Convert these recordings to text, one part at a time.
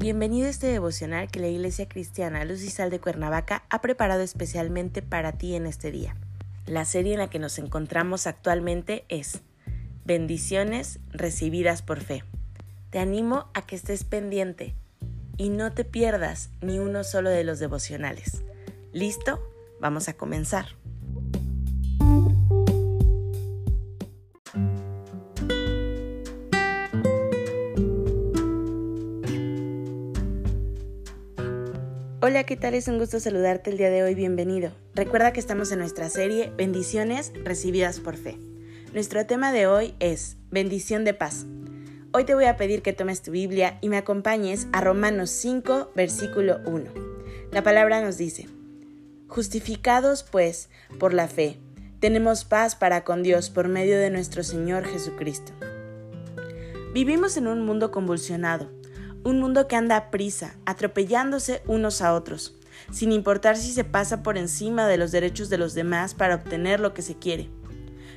Bienvenido a este devocional que la Iglesia Cristiana Luz y Sal de Cuernavaca ha preparado especialmente para ti en este día. La serie en la que nos encontramos actualmente es Bendiciones recibidas por fe. Te animo a que estés pendiente y no te pierdas ni uno solo de los devocionales. ¿Listo? Vamos a comenzar. Hola, ¿qué tal? Es un gusto saludarte el día de hoy, bienvenido. Recuerda que estamos en nuestra serie Bendiciones recibidas por fe. Nuestro tema de hoy es Bendición de paz. Hoy te voy a pedir que tomes tu Biblia y me acompañes a Romanos 5, versículo 1. La palabra nos dice, Justificados pues por la fe, tenemos paz para con Dios por medio de nuestro Señor Jesucristo. Vivimos en un mundo convulsionado un mundo que anda a prisa, atropellándose unos a otros, sin importar si se pasa por encima de los derechos de los demás para obtener lo que se quiere.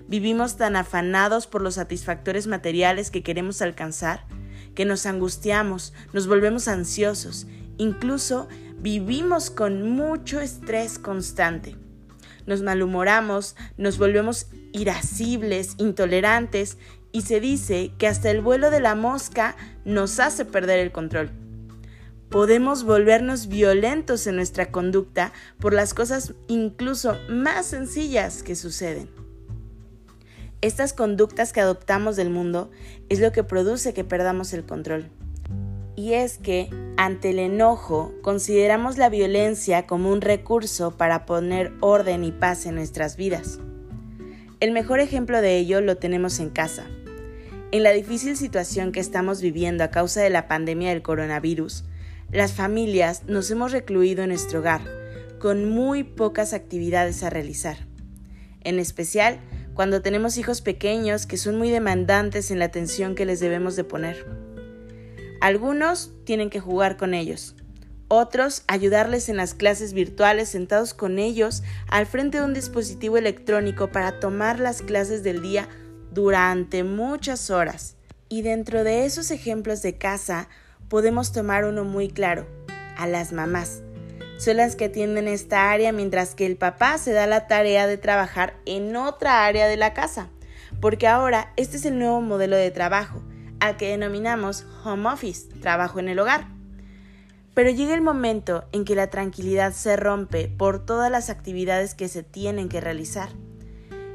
Vivimos tan afanados por los satisfactores materiales que queremos alcanzar, que nos angustiamos, nos volvemos ansiosos, incluso vivimos con mucho estrés constante. Nos malhumoramos, nos volvemos irascibles, intolerantes y se dice que hasta el vuelo de la mosca nos hace perder el control. Podemos volvernos violentos en nuestra conducta por las cosas incluso más sencillas que suceden. Estas conductas que adoptamos del mundo es lo que produce que perdamos el control. Y es que, ante el enojo, consideramos la violencia como un recurso para poner orden y paz en nuestras vidas. El mejor ejemplo de ello lo tenemos en casa. En la difícil situación que estamos viviendo a causa de la pandemia del coronavirus, las familias nos hemos recluido en nuestro hogar, con muy pocas actividades a realizar. En especial, cuando tenemos hijos pequeños que son muy demandantes en la atención que les debemos de poner. Algunos tienen que jugar con ellos, otros ayudarles en las clases virtuales sentados con ellos al frente de un dispositivo electrónico para tomar las clases del día durante muchas horas. Y dentro de esos ejemplos de casa podemos tomar uno muy claro, a las mamás. Son las que atienden esta área mientras que el papá se da la tarea de trabajar en otra área de la casa, porque ahora este es el nuevo modelo de trabajo, al que denominamos home office, trabajo en el hogar. Pero llega el momento en que la tranquilidad se rompe por todas las actividades que se tienen que realizar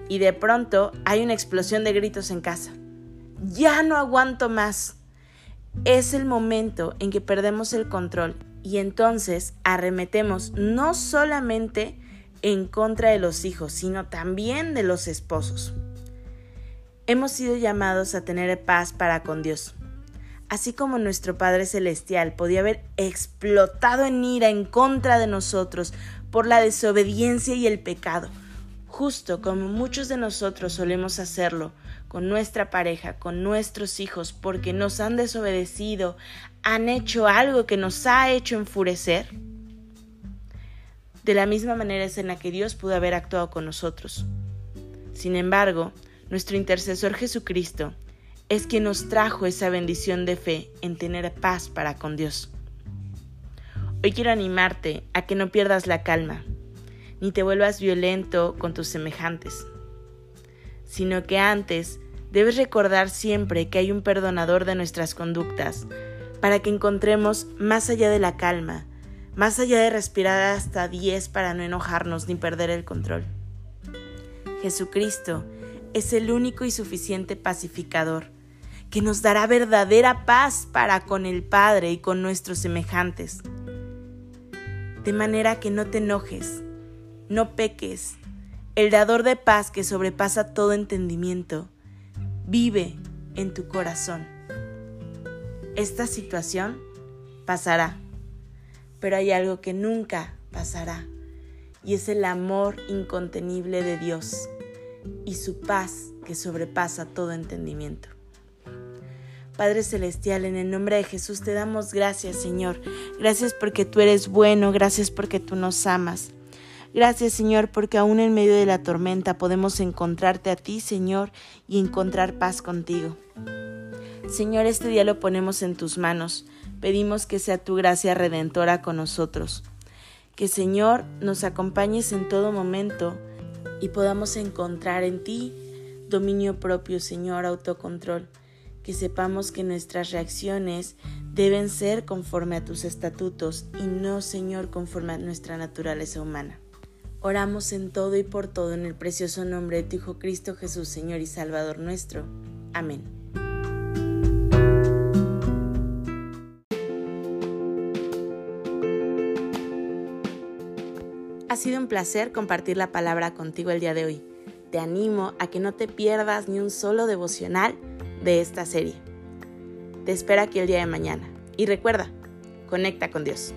y de pronto hay una explosión de gritos en casa. Ya no aguanto más. Es el momento en que perdemos el control y entonces arremetemos no solamente en contra de los hijos, sino también de los esposos. Hemos sido llamados a tener paz para con Dios. Así como nuestro Padre Celestial podía haber explotado en ira en contra de nosotros por la desobediencia y el pecado, justo como muchos de nosotros solemos hacerlo con nuestra pareja, con nuestros hijos, porque nos han desobedecido, han hecho algo que nos ha hecho enfurecer, de la misma manera es en la que Dios pudo haber actuado con nosotros. Sin embargo, nuestro intercesor Jesucristo es quien nos trajo esa bendición de fe en tener paz para con Dios. Hoy quiero animarte a que no pierdas la calma, ni te vuelvas violento con tus semejantes, sino que antes debes recordar siempre que hay un perdonador de nuestras conductas, para que encontremos más allá de la calma, más allá de respirar hasta 10 para no enojarnos ni perder el control. Jesucristo es el único y suficiente pacificador, que nos dará verdadera paz para con el Padre y con nuestros semejantes. De manera que no te enojes, no peques. El dador de paz que sobrepasa todo entendimiento vive en tu corazón. Esta situación pasará, pero hay algo que nunca pasará y es el amor incontenible de Dios y su paz que sobrepasa todo entendimiento. Padre Celestial, en el nombre de Jesús te damos gracias, Señor. Gracias porque tú eres bueno, gracias porque tú nos amas. Gracias Señor porque aún en medio de la tormenta podemos encontrarte a ti Señor y encontrar paz contigo. Señor, este día lo ponemos en tus manos. pedimos que sea tu gracia redentora con nosotros. Que Señor nos acompañes en todo momento y podamos encontrar en ti dominio propio, Señor, autocontrol. Que sepamos que nuestras reacciones deben ser conforme a tus estatutos y no, Señor, conforme a nuestra naturaleza humana. Oramos en todo y por todo en el precioso nombre de tu Hijo Cristo Jesús, Señor y Salvador nuestro. Amén. Ha sido un placer compartir la palabra contigo el día de hoy. Te animo a que no te pierdas ni un solo devocional de esta serie. Te espero aquí el día de mañana. Y recuerda, conecta con Dios.